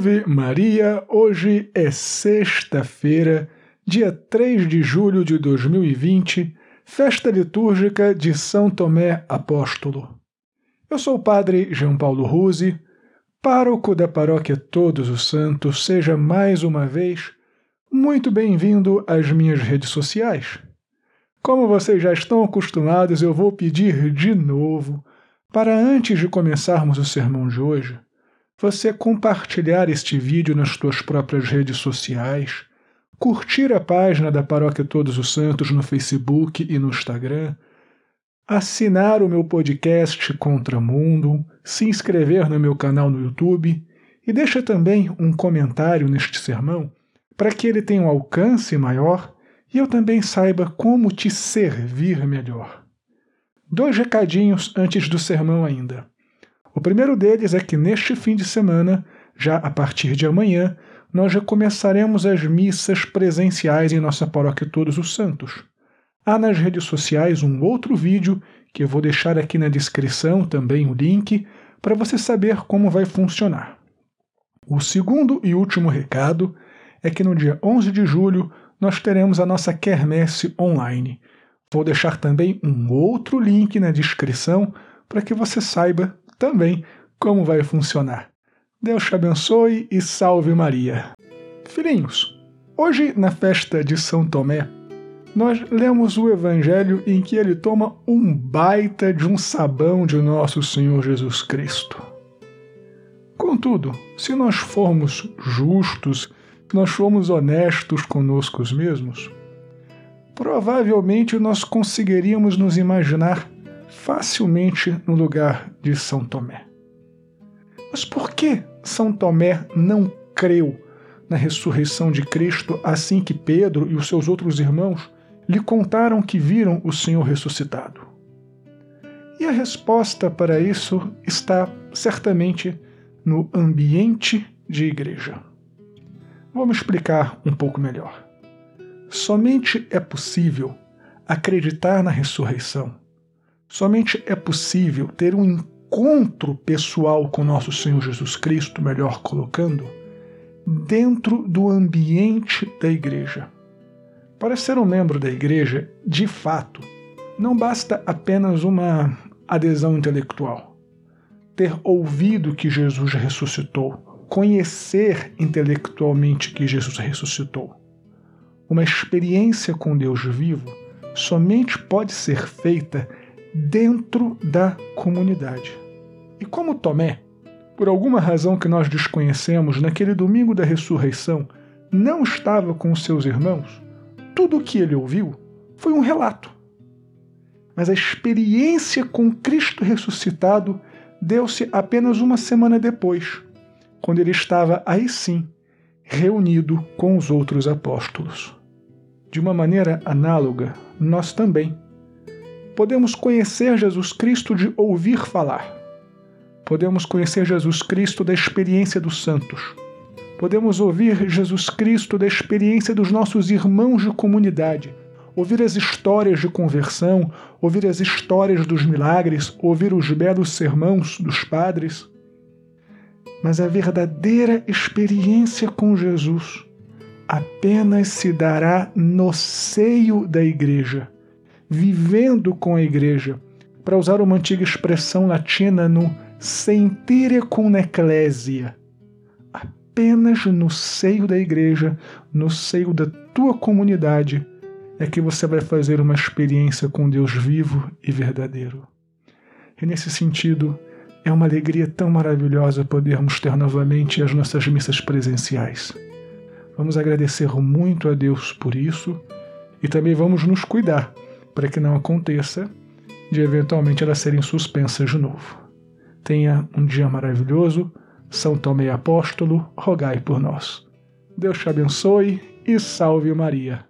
Salve Maria! Hoje é sexta-feira, dia 3 de julho de 2020, festa litúrgica de São Tomé Apóstolo. Eu sou o Padre João Paulo Ruse, pároco da Paróquia Todos os Santos. Seja mais uma vez muito bem-vindo às minhas redes sociais. Como vocês já estão acostumados, eu vou pedir de novo para antes de começarmos o sermão de hoje você compartilhar este vídeo nas suas próprias redes sociais, curtir a página da Paróquia Todos os Santos no Facebook e no Instagram, assinar o meu podcast Contramundo, se inscrever no meu canal no YouTube e deixa também um comentário neste sermão para que ele tenha um alcance maior e eu também saiba como te servir melhor. Dois recadinhos antes do sermão ainda. O primeiro deles é que neste fim de semana, já a partir de amanhã, nós recomeçaremos as missas presenciais em nossa paróquia Todos os Santos. Há nas redes sociais um outro vídeo que eu vou deixar aqui na descrição também o link para você saber como vai funcionar. O segundo e último recado é que no dia 11 de julho nós teremos a nossa quermesse online. Vou deixar também um outro link na descrição para que você saiba também como vai funcionar. Deus te abençoe e salve Maria. Filhinhos, hoje na festa de São Tomé, nós lemos o evangelho em que ele toma um baita de um sabão de nosso Senhor Jesus Cristo. Contudo, se nós formos justos, se nós formos honestos conosco mesmos, provavelmente nós conseguiríamos nos imaginar facilmente no lugar de São Tomé. Mas por que São Tomé não creu na ressurreição de Cristo assim que Pedro e os seus outros irmãos lhe contaram que viram o Senhor ressuscitado? E a resposta para isso está certamente no ambiente de igreja. Vamos explicar um pouco melhor. Somente é possível acreditar na ressurreição Somente é possível ter um encontro pessoal com nosso Senhor Jesus Cristo, melhor colocando, dentro do ambiente da igreja. Para ser um membro da igreja, de fato, não basta apenas uma adesão intelectual. Ter ouvido que Jesus ressuscitou, conhecer intelectualmente que Jesus ressuscitou. Uma experiência com Deus vivo somente pode ser feita dentro da comunidade. E como Tomé, por alguma razão que nós desconhecemos, naquele domingo da ressurreição, não estava com os seus irmãos, tudo o que ele ouviu foi um relato. Mas a experiência com Cristo ressuscitado deu-se apenas uma semana depois, quando ele estava aí sim, reunido com os outros apóstolos. De uma maneira análoga, nós também Podemos conhecer Jesus Cristo de ouvir falar. Podemos conhecer Jesus Cristo da experiência dos santos. Podemos ouvir Jesus Cristo da experiência dos nossos irmãos de comunidade, ouvir as histórias de conversão, ouvir as histórias dos milagres, ouvir os belos sermãos dos padres. Mas a verdadeira experiência com Jesus apenas se dará no seio da igreja vivendo com a igreja, para usar uma antiga expressão latina no sentire cum ecclesia, apenas no seio da igreja, no seio da tua comunidade, é que você vai fazer uma experiência com Deus vivo e verdadeiro. E nesse sentido, é uma alegria tão maravilhosa podermos ter novamente as nossas missas presenciais. Vamos agradecer muito a Deus por isso e também vamos nos cuidar para que não aconteça de eventualmente elas serem suspensas de novo. Tenha um dia maravilhoso. São Tomé Apóstolo, rogai por nós. Deus te abençoe e salve Maria.